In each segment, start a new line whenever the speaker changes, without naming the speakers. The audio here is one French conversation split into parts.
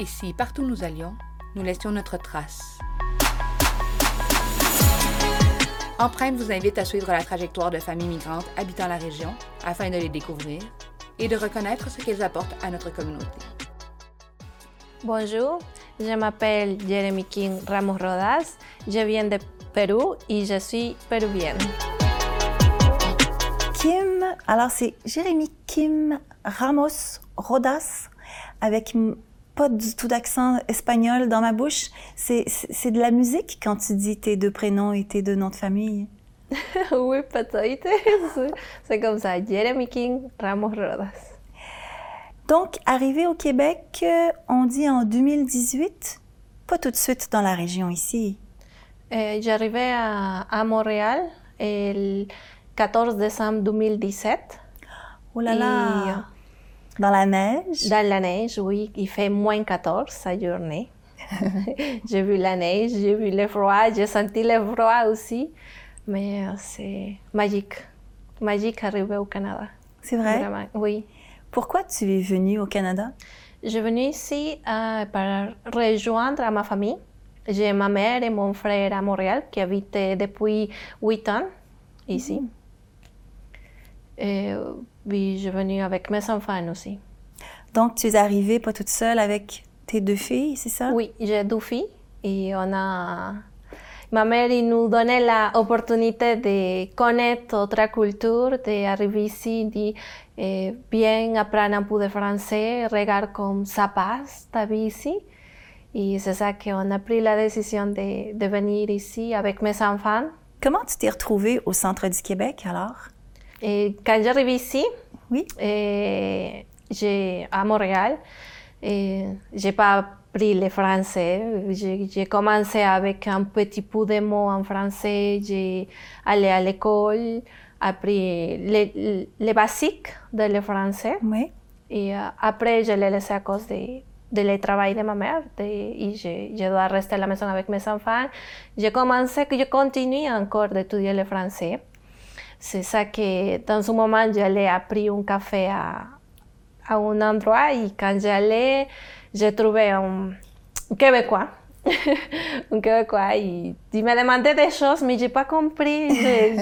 Et si, partout où nous allions, nous laissions notre trace. Empreinte vous invite à suivre la trajectoire de familles migrantes habitant la région afin de les découvrir et de reconnaître ce qu'elles apportent à notre communauté.
Bonjour, je m'appelle Jeremy King Ramos Rodas, je viens de Pérou et je suis péruvienne.
Kim, alors c'est Jérémy Kim Ramos Rodas avec pas du tout d'accent espagnol dans ma bouche. C'est de la musique quand tu dis tes deux prénoms et tes deux noms de famille.
oui, peut-être. C'est comme ça, Jeremy King Ramos Rodas.
Donc, arrivé au Québec, euh, on dit en 2018, pas tout de suite dans la région ici.
Euh, J'arrivais à, à, Montréal le 14 décembre 2017.
Oh là là! Dans la neige?
Dans la neige, oui. Il fait moins 14 sa journée. j'ai vu la neige, j'ai vu le froid, j'ai senti le froid aussi. Mais euh, c'est magique. Magique arriver au Canada.
C'est vrai?
Vraiment, oui.
Pourquoi tu es venue au Canada?
Je suis venue ici euh, pour rejoindre ma famille. J'ai ma mère et mon frère à Montréal qui habitent depuis 8 ans ici. Mm. Et oui, je suis venue avec mes enfants aussi.
Donc, tu es arrivée pas toute seule avec tes deux filles, c'est ça?
Oui, j'ai deux filles et on a... Ma mère nous donnait l'opportunité de connaître autre culture, d'arriver ici, de eh, bien apprendre un peu de français, regarder comme ça passe ta vie ici. Et c'est ça qu'on a pris la décision de, de venir ici avec mes enfants.
Comment tu t'es retrouvée au centre du Québec alors?
Et quand j'arrive ici,
oui.
et j'ai, à Montréal, et j'ai pas appris le français. J'ai commencé avec un petit peu de mots en français. J'ai allé à l'école, appris les, les basiques de le français.
Oui.
Et uh, après, je l'ai laissé à cause de, de le travail de ma mère. De, et je, je dois rester à la maison avec mes enfants. J'ai commencé, je continue encore d'étudier le français. C'est ça que dans un moment, j'allais appris un café à, un endroit et quand j'allais, j'ai trouvé un, Québécois. un Québécois. Et il m'a demandé des choses, mais j'ai pas compris.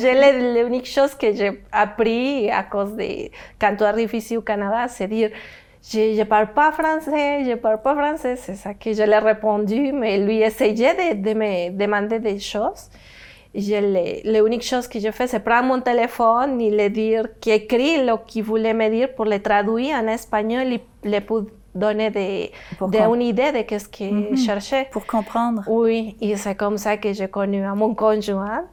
J'ai l'unique chose que j'ai appris à cause de quand tu arrives ici au Canada, c'est dire je ne parle pas français, je parle pas français. C'est ça que je l'ai répondu, mais lui essayait de, de me demander des choses l'unique chose que je fais, c'est prendre mon téléphone et lui dire qui écrit ce qu'il voulait me dire pour le traduire en espagnol et le donner des, des une idée de ce qu'il mm -hmm. cherchait.
Pour comprendre.
Oui, et c'est comme ça que j'ai connu à mon conjoint.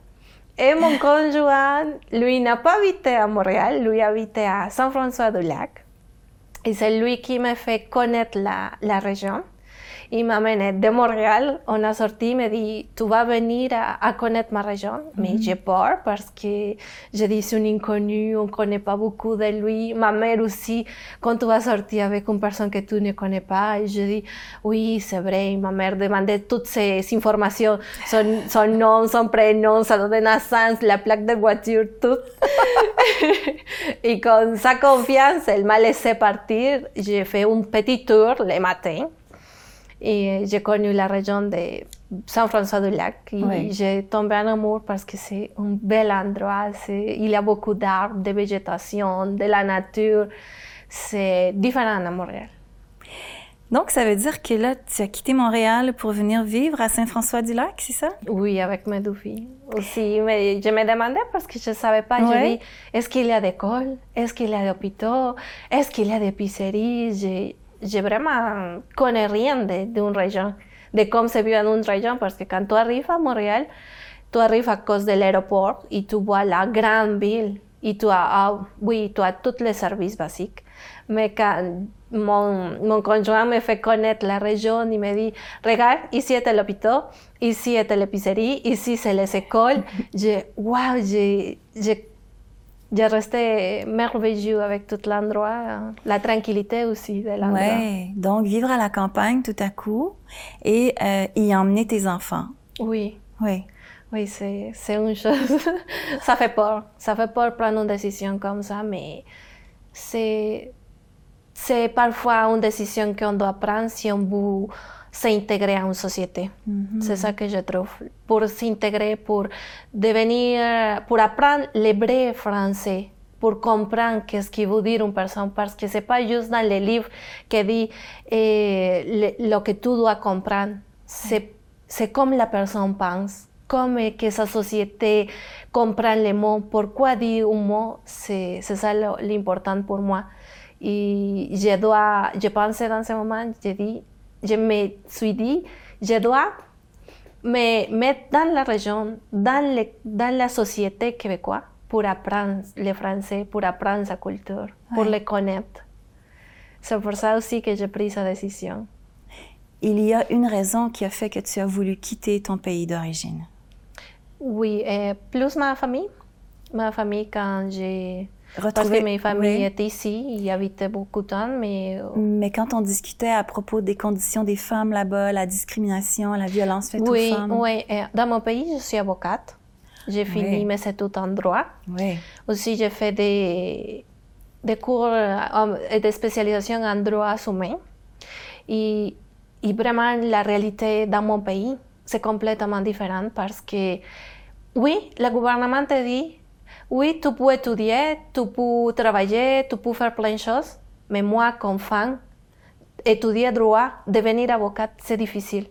Et mon conjoint, lui n'a pas habité à Montréal, lui habitait à San François du Lac. Et c'est lui qui m'a fait connaître la, la région. Il m'a amené de Montréal. On a sorti, il m'a dit, tu vas venir à, à connaître ma région. Mais j'ai peur parce que je dis, c'est un inconnu, on ne connaît pas beaucoup de lui. Ma mère aussi, quand tu vas sortir avec une personne que tu ne connais pas, et je dis, oui, c'est vrai. Ma mère demandait toutes ces informations, son, son nom, son prénom, sa date de naissance, la plaque de voiture, tout. et con sa confiance, elle m'a laissé partir. J'ai fait un petit tour le matin. Et j'ai connu la région de San François du Lac. Et oui. j'ai tombé en amour parce que c'est un bel endroit. Il y a beaucoup d'arbres, de végétation, de la nature. C'est différent à Montréal.
Donc, ça veut dire que là, tu as quitté Montréal pour venir vivre à Saint-François-du-Lac, c'est ça?
Oui, avec mes deux filles. Aussi, mais je me demandais parce que je ne savais pas. Ouais. Je dis, est-ce qu'il y a des écoles? Est-ce qu'il y a des hôpitaux? Est-ce qu'il y a des? Je vraiment connais rien d'une région, de comment se vit en une région, parce que quand tu arrives à Montréal, tu arrives à cause de l'aéroport et tu vois la grande ville et tu as, ah, oui, tu as tous les services basiques. Mais quand mon, mon conjoint me fait connaître la région, il me dit, regarde, ici est l'hôpital, ici est l'épicerie, ici c'est les écoles. je, wow, j'ai j'ai resté merveilleux avec tout l'endroit, la tranquillité aussi de l'endroit.
Oui, donc vivre à la campagne tout à coup et euh, y emmener tes enfants.
Oui.
Oui.
Oui, c'est une chose. ça fait peur. Ça fait peur prendre une décision comme ça, mais c'est c'est parfois une décision qu'on doit prendre si on veut s'intégrer à une société. C'est ça que je trouve. Pour s'intégrer, pour devenir, pour apprendre vrai français, pour comprendre qu'est-ce qu'il veut dire une personne, parce que c'est pas juste dans les livres que dit eh, le, que tu dois comprendre. C'est, comme la personne pense, comme que sa société comprend les mots, pourquoi dire un mot, c'est ça l'important pour moi. Et je dois, je pensais dans ce moment, je dis, je me suis dit, je dois me mettre dans la région, dans, le, dans la société québécoise pour apprendre le français, pour apprendre sa culture, pour le connaître. C'est pour ça aussi que j'ai pris cette décision.
Il y a une raison qui a fait que tu as voulu quitter ton pays d'origine.
Oui, euh, plus ma famille. Ma famille, quand j'ai parce que mes familles étaient ici, ils habitaient beaucoup de temps, mais...
Euh, mais quand on discutait à propos des conditions des femmes là-bas, la discrimination, la violence faite aux femmes...
Oui, oui. Dans mon pays, je suis avocate. J'ai fini mes études en droit.
Oui.
Aussi, j'ai fait des, des cours et des spécialisations en droit humain. Et, et vraiment, la réalité dans mon pays, c'est complètement différent parce que, oui, le gouvernement te dit oui, tu peux étudier, tu peux travailler, tu peux faire plein de choses, mais moi, comme femme, étudier droit, devenir avocat, c'est difficile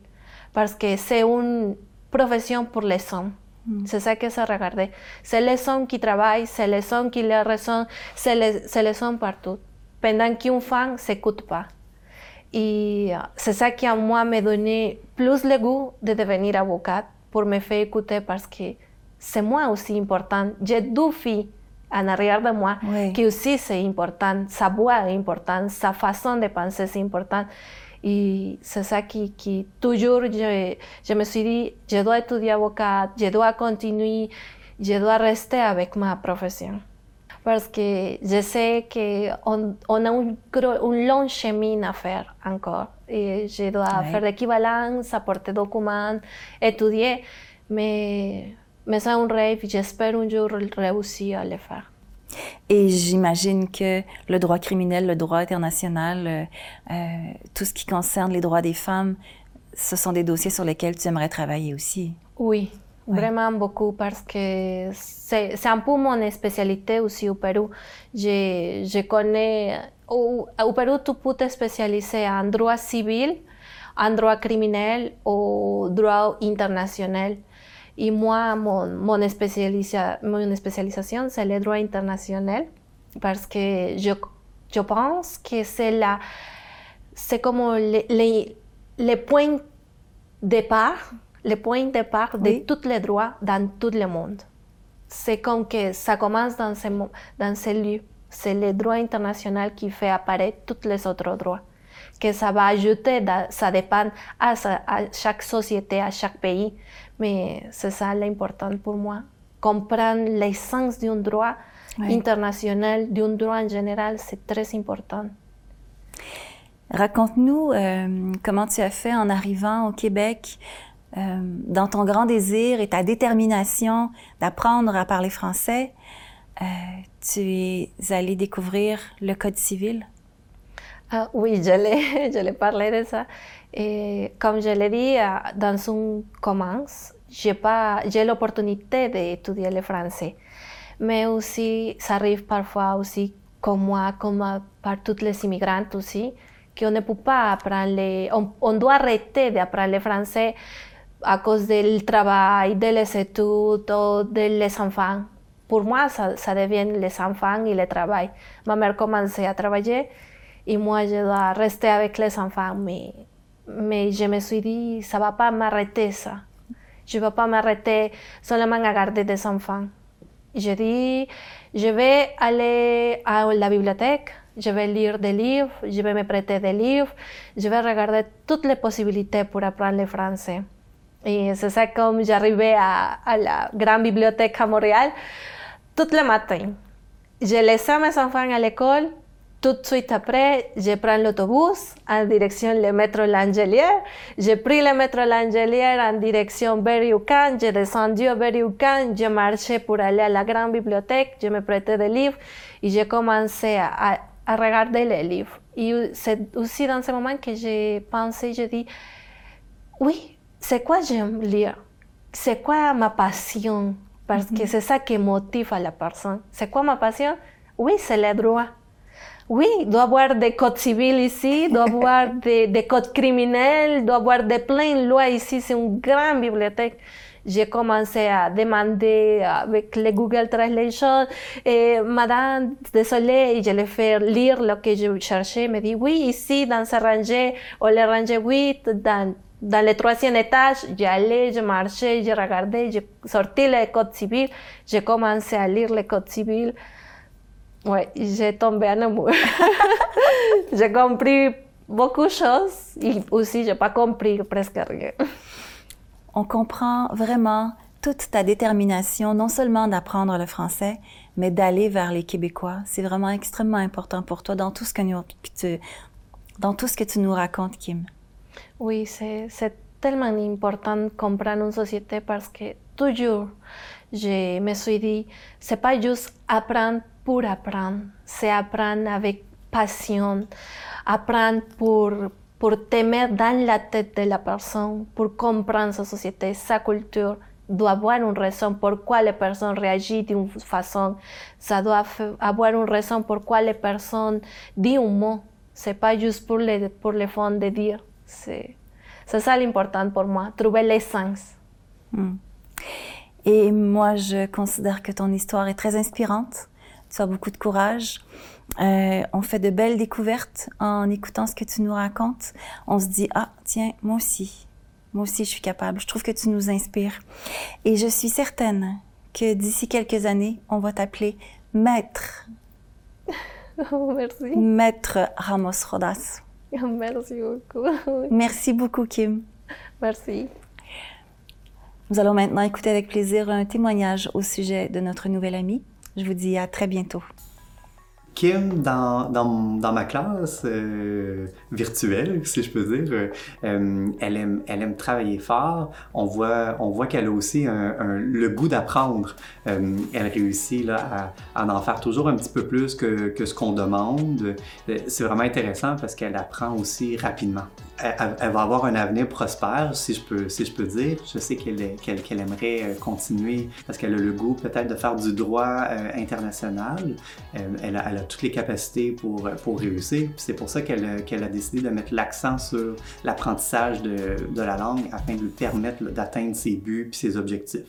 parce que c'est une profession pour les hommes. Mm. C'est ça que se regarde. C'est les hommes qui travaillent, c'est les hommes qui les raison, c'est les, les, hommes partout. Pendant qu'une femme ne s'écoute pas. Et c'est ça qui, à moi, me donné plus le goût de devenir avocat pour me faire écouter parce que c'est moi aussi important. Deux filles en arrière de moi qui aussi c'est important. Sa voix est importante, sa façon de penser c'est important. Et c'est ça qui, qui toujours je, je, me suis dit, je dois étudier avocat, je dois continuer, je dois rester avec ma profession. Parce que je sais qu'on on a un, un, long chemin à faire encore. Et je dois faire l'équivalence, apporter documents, étudier. Mais mais c'est un rêve, j'espère un jour réussir à le faire.
Et j'imagine que le droit criminel, le droit international, euh, euh, tout ce qui concerne les droits des femmes, ce sont des dossiers sur lesquels tu aimerais travailler aussi.
Oui, vraiment beaucoup parce que c'est un peu mon spécialité aussi au Pérou. Je, je connais, au, au Pérou, tu peux te spécialiser en droit civil, en droit criminel ou droit international. Et moi, mon, mon, spécialisa mon spécialisation, c'est le droit international parce que je, je pense que c'est la, c'est comme le, le, le, point de départ, le point de départ de tous les droits dans tout le monde. C'est comme que ça commence dans ce, dans ce lieu. C'est le droit international qui fait apparaître tous les autres droits. Que ça va ajouter, ça dépend à, à chaque société, à chaque pays. Mais c'est ça l'important pour moi. Comprendre l'essence d'un droit international, d'un droit en général, c'est très important.
Raconte-nous euh, comment tu as fait en arrivant au Québec, euh, dans ton grand désir et ta détermination d'apprendre à parler français. Euh, tu es allé découvrir le Code civil?
Ah, oui, je l'ai parlé de ça. Et comme je l'ai dit, dans un commence, j'ai l'opportunité d'étudier le français. Mais aussi, ça arrive parfois aussi, comme moi, comme par tous les immigrants aussi, qu'on ne peut pas apprendre, on, on doit arrêter d'apprendre le français à cause du travail, des études ou des enfants. Pour moi, ça, ça devient les enfants et le travail. Ma mère commençait à travailler et moi, je dois rester avec les enfants. Mais mais je me suis dit, ça va pas m'arrêter ça. Je ne vais pas m'arrêter seulement à garder des enfants. Je dis, je vais aller à la bibliothèque, je vais lire des livres, je vais me prêter des livres, je vais regarder toutes les possibilités pour apprendre le français. Et c'est ça comme j'arrivais à, à, la grande bibliothèque à Montréal, tous les matins. Je laissais mes enfants à l'école, tout de suite après, je prends l'autobus en direction le métro L'Angelière. J'ai pris le métro L'Angelière en direction Berry-UQAM. J'ai descendu à Berry-UQAM. Je marchais pour aller à la grande bibliothèque. Je me prêtais des livres et j'ai commencé à, à regarder les livres. Et c'est aussi dans ce moment que j'ai pensé, j'ai dit, oui, c'est quoi j'aime lire? C'est quoi ma passion? Parce que c'est ça qui motive à la personne. C'est quoi ma passion? Oui, c'est le droit. Oui, doit avoir des codes civils ici, doit avoir des, des, codes criminels, doit avoir de plein de lois ici. C'est une grande bibliothèque. J'ai commencé à demander avec le Google Translation, et Madame, désolé, je l'ai fait lire ce que je cherchais. Me dit, oui, ici, dans ce rangée, ou le rangée 8, dans dans le troisième étage, j'allais, je marchais, je regardais, je sortis le code civil, j'ai commencé à lire le code civil. Ouais, j'ai tombé en amour. j'ai compris beaucoup de choses et aussi j'ai pas compris presque rien.
On comprend vraiment toute ta détermination, non seulement d'apprendre le français, mais d'aller vers les Québécois. C'est vraiment extrêmement important pour toi dans tout ce que, nous, tu, dans tout ce que tu nous racontes, Kim.
Oui, c'est tellement important de comprendre une société parce que toujours je me suis dit, c'est pas juste apprendre pour apprendre, c'est apprendre avec passion, apprendre pour, pour te mettre dans la tête de la personne, pour comprendre sa société, sa culture, doit avoir une raison pourquoi les personnes réagissent d'une façon, ça doit avoir une raison pourquoi les personnes disent un mot. C'est pas juste pour le, pour fond de dire. C'est ça l'important pour moi, trouver l'essence.
Hmm. Et moi, je considère que ton histoire est très inspirante. Tu as beaucoup de courage. Euh, on fait de belles découvertes en écoutant ce que tu nous racontes. On se dit, ah, tiens, moi aussi, moi aussi, je suis capable. Je trouve que tu nous inspires. Et je suis certaine que d'ici quelques années, on va t'appeler Maître.
Oh, merci.
Maître Ramos Rodas.
Merci beaucoup.
Merci beaucoup, Kim.
Merci.
Nous allons maintenant écouter avec plaisir un témoignage au sujet de notre nouvelle amie. Je vous dis à très bientôt.
Kim, dans, dans, dans ma classe euh, virtuelle, si je peux dire, euh, elle, aime, elle aime travailler fort. On voit, on voit qu'elle a aussi le goût d'apprendre. Euh, elle réussit là, à, à, en faire toujours un petit peu plus que, que ce qu'on demande. C'est vraiment intéressant parce qu'elle apprend aussi rapidement. Elle, va avoir un avenir prospère, si je peux, si je peux dire. Je sais qu'elle qu'elle aimerait continuer parce qu'elle a le goût peut-être de faire du droit international. elle, toutes les capacités pour, pour réussir. C'est pour ça qu'elle qu'elle a décidé de mettre l'accent sur l'apprentissage de, de, la langue afin de lui permettre d'atteindre ses buts et ses objectifs.